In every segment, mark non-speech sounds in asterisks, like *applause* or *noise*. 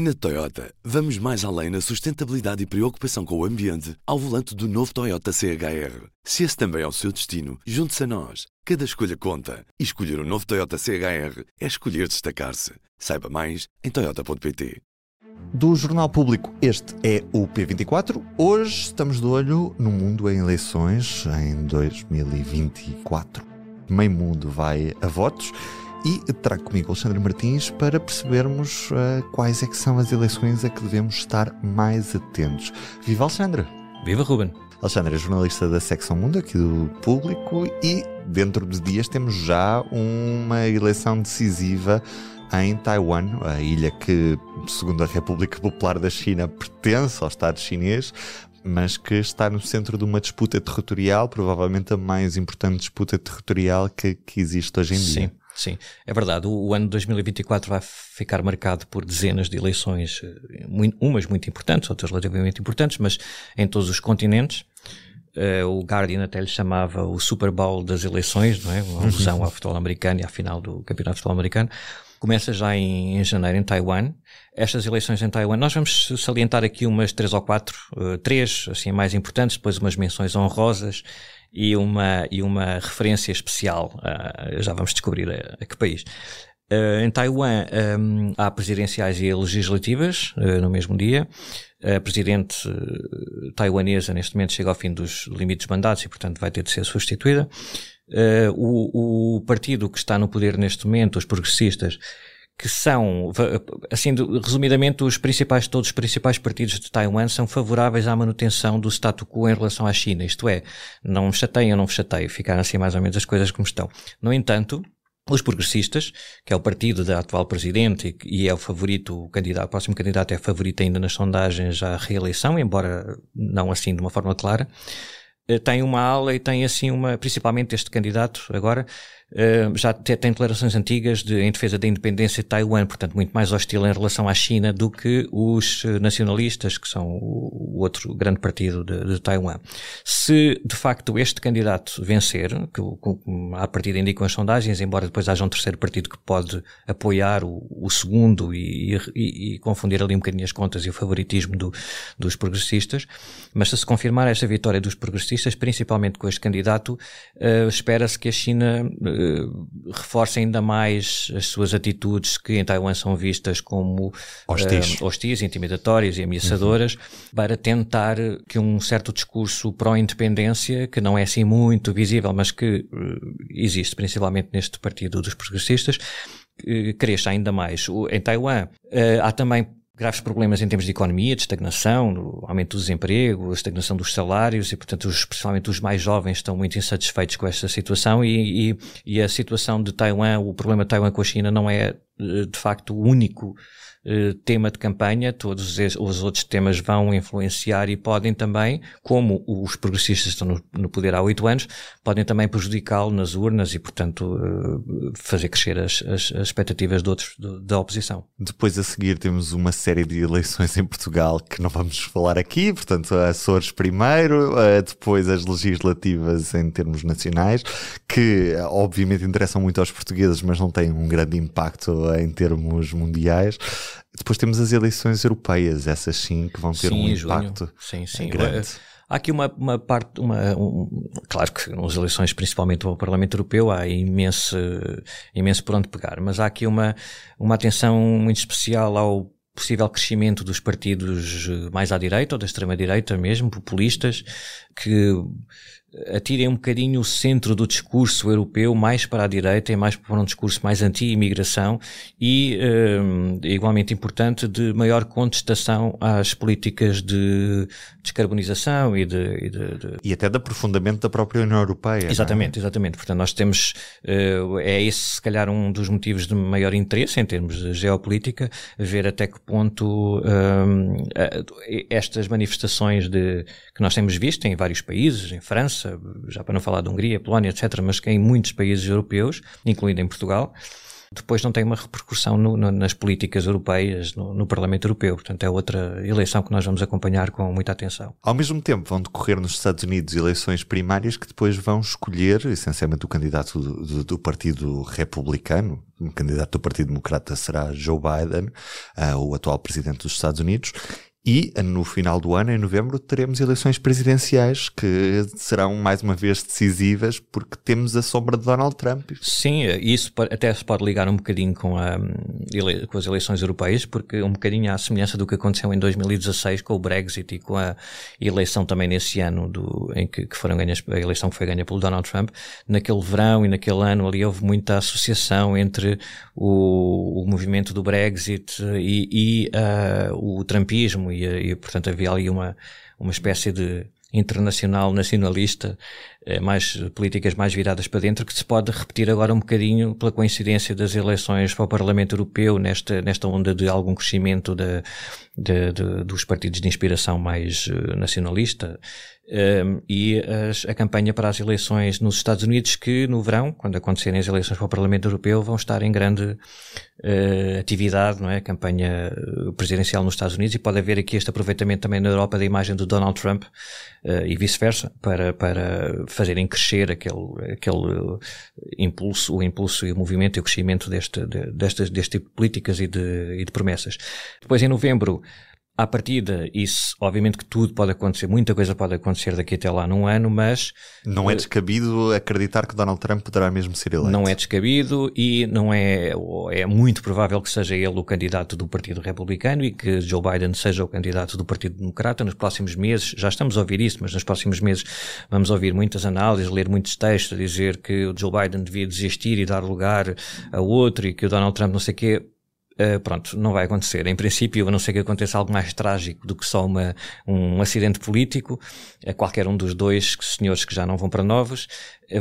Na Toyota, vamos mais além na sustentabilidade e preocupação com o ambiente ao volante do novo Toyota CHR. Se esse também é o seu destino, junte-se a nós. Cada escolha conta. E escolher o um novo Toyota CHR é escolher destacar-se. Saiba mais em Toyota.pt. Do Jornal Público, este é o P24. Hoje estamos de olho no mundo em eleições em 2024. Meio mundo vai a votos e trago comigo Alexandre Martins para percebermos uh, quais é que são as eleições a que devemos estar mais atentos. Viva Alexandre! Viva Ruben! Alexandre é jornalista da Secção Mundo aqui do Público e dentro de dias temos já uma eleição decisiva em Taiwan, a ilha que, segundo a República Popular da China, pertence ao Estado chinês, mas que está no centro de uma disputa territorial, provavelmente a mais importante disputa territorial que, que existe hoje em dia. Sim. Sim, é verdade. O, o, ano de 2024 vai ficar marcado por dezenas de eleições, eh, muito, umas muito importantes, outras relativamente importantes, mas em todos os continentes. Uh, o Guardian até lhe chamava o Super Bowl das eleições, não é? Uma alusão *laughs* ao futebol americano e à final do Campeonato de Futebol Americano. Começa já em, em janeiro em Taiwan. Estas eleições em Taiwan, nós vamos salientar aqui umas três ou quatro, uh, três, assim, mais importantes, depois umas menções honrosas e uma, e uma referência especial. Uh, já vamos descobrir a, a que país. Uh, em Taiwan um, há presidenciais e legislativas uh, no mesmo dia. A presidente uh, taiwanesa neste momento chega ao fim dos limites de mandatos e, portanto, vai ter de ser substituída. O, o, partido que está no poder neste momento, os progressistas, que são, assim, resumidamente, os principais, todos os principais partidos de Taiwan são favoráveis à manutenção do status quo em relação à China. Isto é, não me chateiam, não me chateiam, ficaram assim mais ou menos as coisas como estão. No entanto, os progressistas, que é o partido da atual presidente e é o favorito, o candidato, o próximo candidato é favorito ainda nas sondagens à reeleição, embora não assim de uma forma clara, eh, tem uma ala e tem assim uma, principalmente este candidato agora, Uh, já tem declarações antigas de, em defesa da independência de Taiwan, portanto, muito mais hostil em relação à China do que os eh, nacionalistas, que são o, outro grande partido de, de, Taiwan. Se, de facto, este candidato vencer, que à partida indicam as sondagens, embora depois haja um terceiro partido que pode apoiar o, o segundo e, e, e, confundir ali um bocadinho as contas e o favoritismo do, dos progressistas, mas se se confirmar esta vitória dos progressistas, principalmente com este candidato, uh, espera-se que a China uh, reforça ainda mais as suas atitudes que em Taiwan são vistas como hostis, uh, hostis intimidatórias e ameaçadoras, uhum. para tentar que um certo discurso pró-independência, que não é assim muito visível, mas que uh, existe principalmente neste partido dos progressistas, cresça ainda mais. Em Taiwan há também graves problemas em termos de economia, de estagnação, aumento do desemprego, estagnação dos salários e, portanto, os, principalmente os mais jovens estão muito insatisfeitos com esta situação e, e, e a situação de Taiwan, o problema de Taiwan com a China não é eh, de facto o único eh, tema de campanha, todos os outros temas vão influenciar e podem também, como os progressistas estão no, poder há oito anos, podem também prejudicá-lo nas urnas e, portanto, eh, fazer crescer as, as, as expectativas de outros de, da oposição. Depois a seguir temos uma série de eleições em Portugal que não vamos falar aqui, portanto, a Açores primeiro, depois as legislativas em termos nacionais, que obviamente interessam muito aos portugueses, mas não têm um grande impacto em termos mundiais. Depois temos as eleições europeias, essas sim que vão ter sim, um impacto junho. sim, sim. grande. Há aqui uma, uma parte, uma, um, claro que nas eleições, principalmente ao Parlamento Europeu, há imenso, imenso por onde pegar, mas há aqui uma, uma atenção muito especial ao possível crescimento dos partidos mais à direita ou da extrema-direita mesmo, populistas, que atirem um bocadinho o centro do discurso europeu mais para a direita e mais para um discurso mais anti-imigração e, um, igualmente importante, de maior contestação às políticas de descarbonização e de... E, de, de... e até de aprofundamento da própria União Europeia. É? Exatamente, é? exatamente. Portanto, nós temos, uh, é esse se calhar um dos motivos de maior interesse em termos de geopolítica, ver até que ponto um, estas manifestações de, que nós temos visto em vários países, em França, já para não falar de Hungria, Polónia, etc., mas que em muitos países europeus, incluindo em Portugal, depois não tem uma repercussão no, no, nas políticas europeias, no, no, Parlamento Europeu. Portanto, é outra eleição que nós vamos acompanhar com muita atenção. Ao mesmo tempo, vão decorrer nos Estados Unidos eleições primárias que depois vão escolher, essencialmente, o candidato do, do, do Partido Republicano. O candidato do Partido Democrata será Joe Biden, uh, o atual presidente dos Estados Unidos. E no final do ano, em novembro, teremos eleições presidenciais que serão mais uma vez decisivas porque temos a sombra de Donald Trump. Sim, isso até se pode ligar um bocadinho com, a, com as eleições europeias, porque um bocadinho à semelhança do que aconteceu em 2016 com o Brexit e com a eleição também nesse ano do, em que, que foram ganhas, a eleição que foi ganha pelo Donald Trump. Naquele verão e naquele ano ali houve muita associação entre o, o movimento do Brexit e, e uh, o Trumpismo e, e portanto havia ali uma, uma espécie de internacional nacionalista, mais políticas mais viradas para dentro, que se pode repetir agora um bocadinho pela coincidência das eleições para o Parlamento Europeu, nesta, nesta onda de algum crescimento de, de, de dos partidos de inspiração mais eh, nacionalista, um, e as, a campanha para as eleições nos Estados Unidos, que no verão, quando acontecerem as eleições para o Parlamento Europeu, vão estar em grande uh, atividade, não é? A campanha eh, presidencial nos Estados Unidos e pode haver aqui este aproveitamento também na Europa da imagem de Donald Trump uh, e vice-versa para, para fazerem crescer aquele, aquele impulso, o impulso e o movimento e o crescimento deste, de, destas, deste tipo de políticas e de, e de promessas. Depois em novembro, à partida, isso, obviamente que tudo pode acontecer, muita coisa pode acontecer daqui até lá num ano, mas. Não é descabido acreditar que Donald Trump poderá mesmo ser eleito. Não é descabido e não é. É muito provável que seja ele o candidato do Partido Republicano e que Joe Biden seja o candidato do Partido Democrata nos próximos meses. Já estamos a ouvir isso, mas nos próximos meses vamos ouvir muitas análises, ler muitos textos dizer que o Joe Biden devia desistir e dar lugar a outro e que o Donald Trump não sei o quê Uh, pronto, não vai acontecer. Em princípio, a não ser que aconteça algo mais trágico do que só uma, um acidente político, a qualquer um dos dois senhores que já não vão para novos,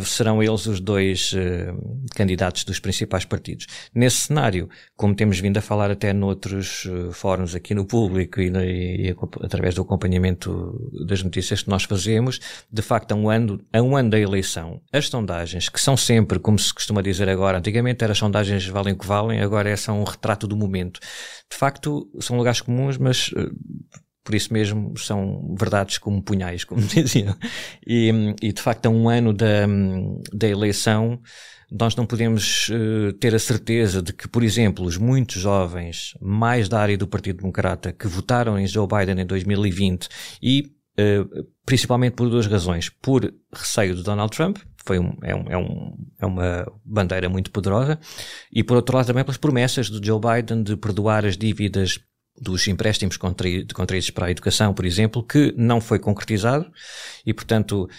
serão eles os dois uh, candidatos dos principais partidos. Nesse cenário, como temos vindo a falar até noutros fóruns aqui no público e, e, e, através do acompanhamento das notícias que nós fazemos, de facto, a um ano, a um ano da eleição, as sondagens, que são sempre, como se costuma dizer agora, antigamente eram sondagens valem o que valem, agora é são um retrato do momento. De facto, são lugares comuns, mas uh, por isso mesmo são verdades como punhais, como *laughs* diziam. E, e de facto, a um ano da, da eleição, nós não podemos uh, ter a certeza de que, por exemplo, os muitos jovens, mais da área do Partido Democrata, que votaram em Joe Biden em 2020 e uh, principalmente por duas razões. Por receio de Donald Trump, foi um, é, um, é, um, é uma bandeira muito poderosa, e por outro lado também pelas promessas do Joe Biden de perdoar as dívidas dos empréstimos contraídos para a educação, por exemplo, que não foi concretizado, e portanto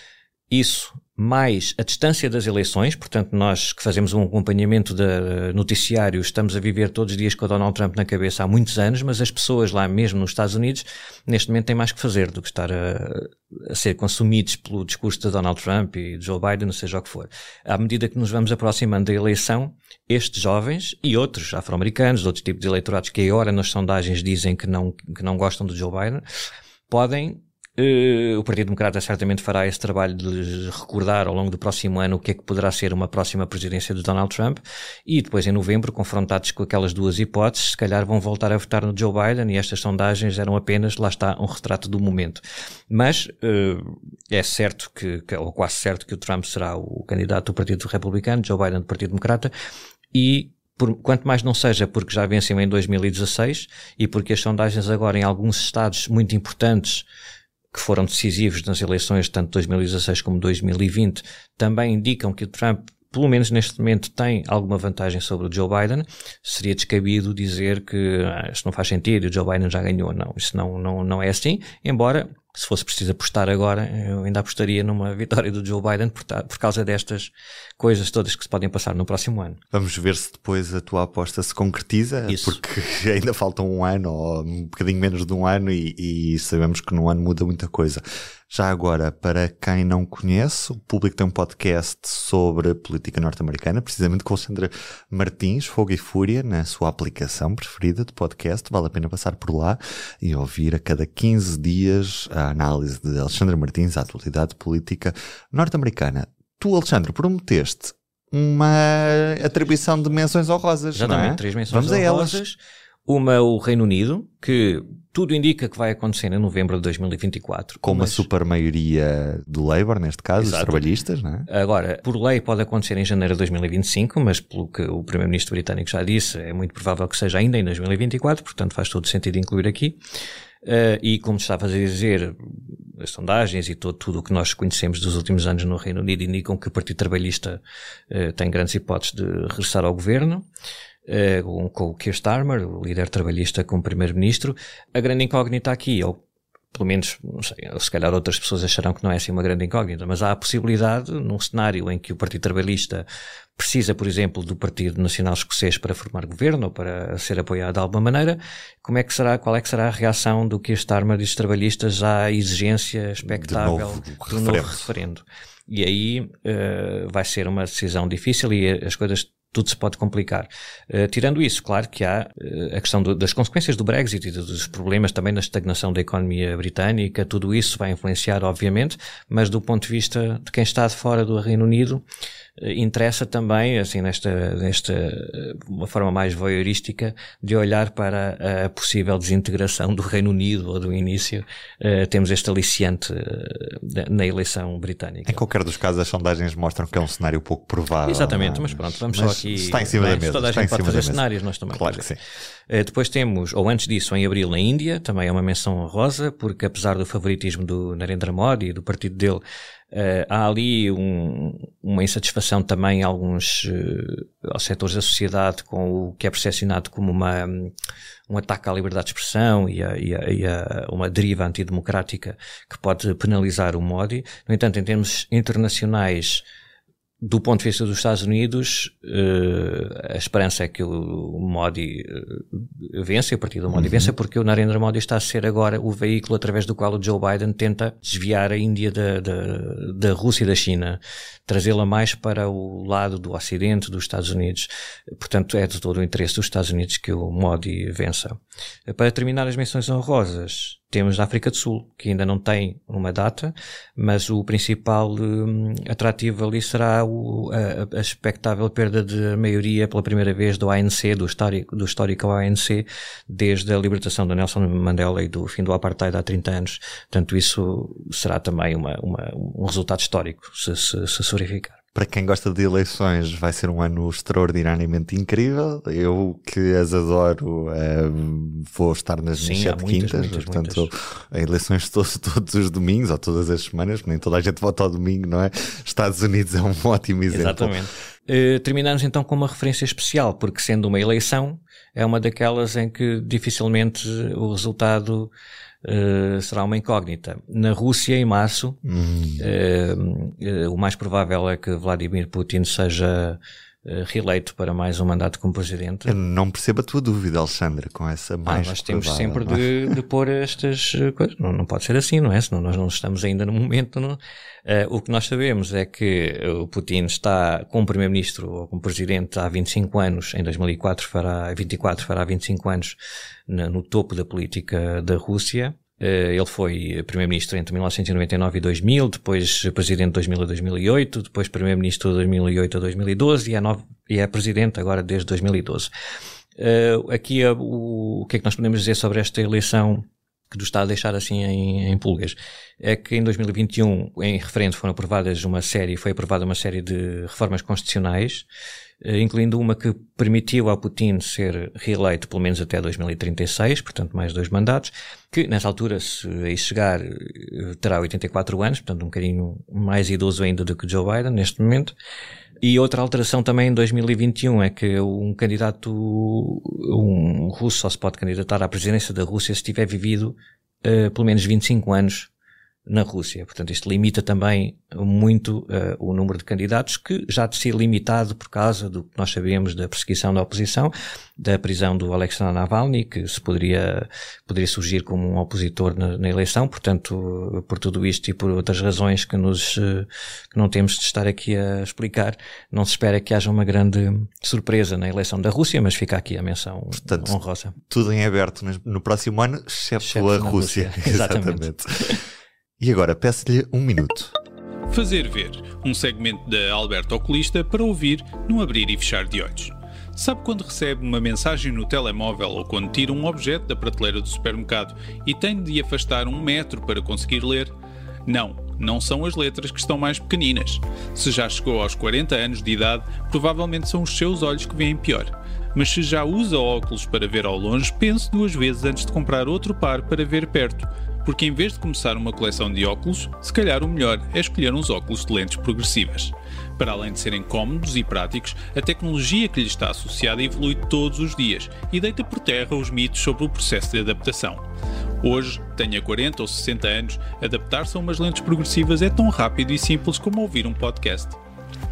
isso mais a distância das eleições, portanto, nós que fazemos um acompanhamento de noticiário, estamos a viver todos os dias com o Donald Trump na cabeça há muitos anos, mas as pessoas lá mesmo nos Estados Unidos, neste momento, têm mais que fazer do que estar a, a ser consumidos pelo discurso de Donald Trump e de Joe Biden, seja o que for. À medida que nos vamos aproximando da eleição, estes jovens e outros afro-americanos, outros tipos de eleitorados que agora nas sondagens dizem que não, que não gostam do Joe Biden, podem o Partido Democrata certamente fará esse trabalho de recordar ao longo do próximo ano o que é que poderá ser uma próxima presidência de Donald Trump e depois em novembro, confrontados com aquelas duas hipóteses, se calhar vão voltar a votar no Joe Biden e estas sondagens eram apenas, lá está, um retrato do momento. Mas uh, é certo que, ou quase certo que o Trump será o candidato do Partido Republicano, Joe Biden do Partido Democrata e por, quanto mais não seja porque já venceu em 2016 e porque as sondagens agora em alguns estados muito importantes que foram decisivos nas eleições tanto 2016 como 2020 também indicam que o Trump pelo menos neste momento, tem alguma vantagem sobre o Joe Biden, seria descabido dizer que ah, isso não faz sentido, o Joe Biden já ganhou. Não, isso não, não, não é assim, embora se fosse preciso apostar agora, eu ainda apostaria numa vitória do Joe Biden por, por, causa destas coisas todas que se podem passar no próximo ano. Vamos ver se depois a tua aposta se concretiza, Isso. porque *laughs* ainda falta um ano ou um bocadinho menos de um ano e, e sabemos que num ano muda muita coisa. Já agora, para quem não conhece, o público tem um podcast sobre política norte-americana, precisamente com Alexandre Martins, Fogo e Fúria, na sua aplicação preferida de podcast. Vale a pena passar por lá e ouvir a cada 15 dias a análise de Alexandre Martins à atualidade política norte-americana. Tu, Alexandre, prometeste uma atribuição de menções honrosas. Exatamente, não é? três menções Vamos a honrosas. elas. Uma, o Reino Unido, que tudo indica que vai acontecer em novembro de 2024. Com uma mas- super maioria do Labour, neste caso, os Exato. trabalhistas, não é? Agora, por lei pode acontecer em janeiro de 2025, mas pelo que o Primeiro-Ministro britânico já disse, é muito provável que seja ainda em 2024, portanto faz todo sentido incluir aqui. Eh, e como estavas a dizer, as sondagens e todo, tudo o que nós conhecemos dos últimos anos no Reino Unido indicam que o Partido Trabalhista eh, tem grandes hipóteses de regressar ao governo. Eh, com, com o Keir Starmer, o líder trabalhista, como primeiro-ministro. A grande incógnita aqui, ou pelo menos, não sei, se calhar outras pessoas acharão que não é assim uma grande incógnita, mas há a possibilidade, num cenário em que o Partido Trabalhista precisa, por exemplo, do Partido Nacional Escocês para formar governo ou para ser apoiado de alguma maneira, como é que será, qual é que será a reação do Keir Starmer e dos trabalhistas à exigência expectável novo do novo referendo. E aí eh, vai ser uma decisão difícil e as coisas tudo se pode complicar. Eh, tirando isso, claro que há eh, a questão do- das consequências do Brexit e dos problemas também na estagnação da economia britânica, tudo isso vai influenciar, obviamente, mas do ponto de vista de quem está de fora do Reino Unido, interessa também, assim, nesta, nesta eh, uma forma mais voyeurística, de olhar para a possível desintegração do Reino Unido ou do início. Eh, temos este aliciante eh, da- na eleição britânica. Em qualquer dos casos, as sondagens mostram que é um cenário pouco provável. Exatamente, é? mas pronto, vamos Mas só aqui. Está em cima Bem, da mesa. Toda a gente pode fazer cenários, nós também. Claro que sim. Eh, depois temos, ou antes disso, em abril na Índia, também é uma menção honrosa, porque apesar do favoritismo do Narendra Modi e do partido dele, eh, há ali um- uma insatisfação também em alguns aos setores da sociedade com o que é percepcionado como uma, um ataque à liberdade de expressão e a, e a- e a uma deriva antidemocrática que pode penalizar o Modi. No entanto, em termos internacionais, do ponto de vista dos Estados Unidos, eh, a esperança é que o Modi eh, vença, o partido do Modi vença, porque o Narendra Modi está a ser agora o veículo através do qual o Joe Biden tenta desviar a Índia da, da, da Rússia e da China, trazê-la mais para o lado do Ocidente, dos Estados Unidos. Portanto, é de todo o interesse dos Estados Unidos que o Modi vença. Para terminar as menções honrosas, temos a África do Sul, que ainda não tem uma data, mas o principal hum, atrativo ali será o- a, a expectável perda de maioria pela primeira vez do ANC, do histórico, do histórico ANC, desde a libertação do Nelson Mandela e do fim do apartheid há 30 anos. Portanto, isso será também uma, uma- um resultado histórico, se, se, se verificar. Para quem gosta de eleições, vai ser um ano extraordinariamente incrível. Eu que as adoro, eh, vou estar nas Sim, minhas sete muitas, quintas. muitas, portanto, eleições todos, todos os domingos ou todas as semanas, nem toda a gente vota ao domingo, não é? Estados Unidos é um *laughs* ótimo exemplo. Exatamente. Eh, terminamos então com uma referência especial, porque sendo uma eleição, é uma daquelas em que dificilmente o resultado eh, será uma incógnita. Na Rússia, em março, eh, eh, o mais provável é que Vladimir Putin seja reeleito para mais um mandato como presidente. Eu não percebo a tua dúvida, Alexandre, com essa Ah, mais nós temos provável, sempre é? de, de pôr estas eh, coisas. Não, não pode ser assim, não é? Senão nós não estamos ainda no momento. Não? Eh, o que nós sabemos é que o Putin está como primeiro-ministro ou como presidente há 25 anos, em 2004 fará, 24 fará 25 anos, no topo da política da Rússia. Eh, Ele foi primeiro-ministro entre 1999 e 2000, depois presidente de 2000 a 2008, depois primeiro-ministro de 2008 a 2012 e é, e é presidente agora desde 2012. Eh, aqui eh, o, o que é que nós podemos dizer sobre esta eleição que nos está a deixar assim em, em pulgas? É que em 2021, em referendo, foram aprovadas uma série, foi aprovada uma série de reformas constitucionais, incluindo uma que permitiu ao Putin ser reeleito pelo menos até 2036, portanto mais dois mandatos, que nessa altura, se aí chegar, eh, terá 84 anos, portanto um bocadinho mais idoso ainda do que Joe Biden neste momento. E outra alteração também em 2021 é que um candidato, um russo só se pode candidatar à presidência da Rússia se tiver vivido eh, pelo menos 25 anos na Rússia. Portanto, isto limita também muito eh, o número de candidatos, que já de si limitado por causa do que nós sabemos da perseguição da oposição, da prisão do Alexei Navalny, que se poderia, poderia surgir como um opositor na, na eleição. Portanto, por tudo isto e por outras razões que nos, eh, que não temos de estar aqui a explicar, não se espera que haja uma grande surpresa na eleição da Rússia, mas fica aqui a menção Portanto, honrosa. Tudo em aberto no- no próximo ano, excepto Excepto a Rússia. Rússia. *laughs* Exatamente. E agora, peço-lhe um minuto. Fazer ver, um segmento da Alberto Oculista para ouvir no abrir e fechar de olhos. Sabe quando recebe uma mensagem no telemóvel ou quando tira um objeto da prateleira do supermercado e tem de afastar um metro para conseguir ler? Não, não são as letras que estão mais pequeninas. Se já chegou aos 40 anos de idade, provavelmente são os seus olhos que veem pior. Mas se já usa óculos para ver ao longe, pense duas vezes antes de comprar outro par para ver perto porque em vez de começar uma coleção de óculos, se calhar o melhor é escolher uns óculos de lentes progressivas. Para além de serem cómodos e práticos, a tecnologia que lhe está associada evolui todos os dias e deita por terra os mitos sobre o processo de adaptação. Hoje, tenha 40 ou 60 anos, adaptar-se a umas lentes progressivas é tão rápido e simples como ouvir um podcast.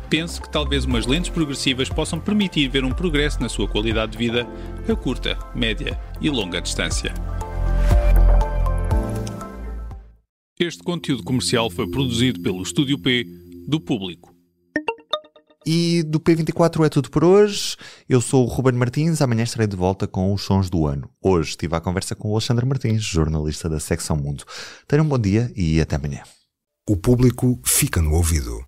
Pense que talvez umas lentes progressivas possam permitir ver um progresso na sua qualidade de vida a curta, média e longa distância. Este conteúdo comercial foi produzido pelo Estúdio P do Público. E do P24 é tudo por hoje. Eu sou o Ruben Martins. Amanhã estarei de volta com os sons do ano. Hoje estive à conversa com o Alexandre Martins, jornalista da Secção Mundo. Tenham um bom dia e até amanhã. O público fica no ouvido.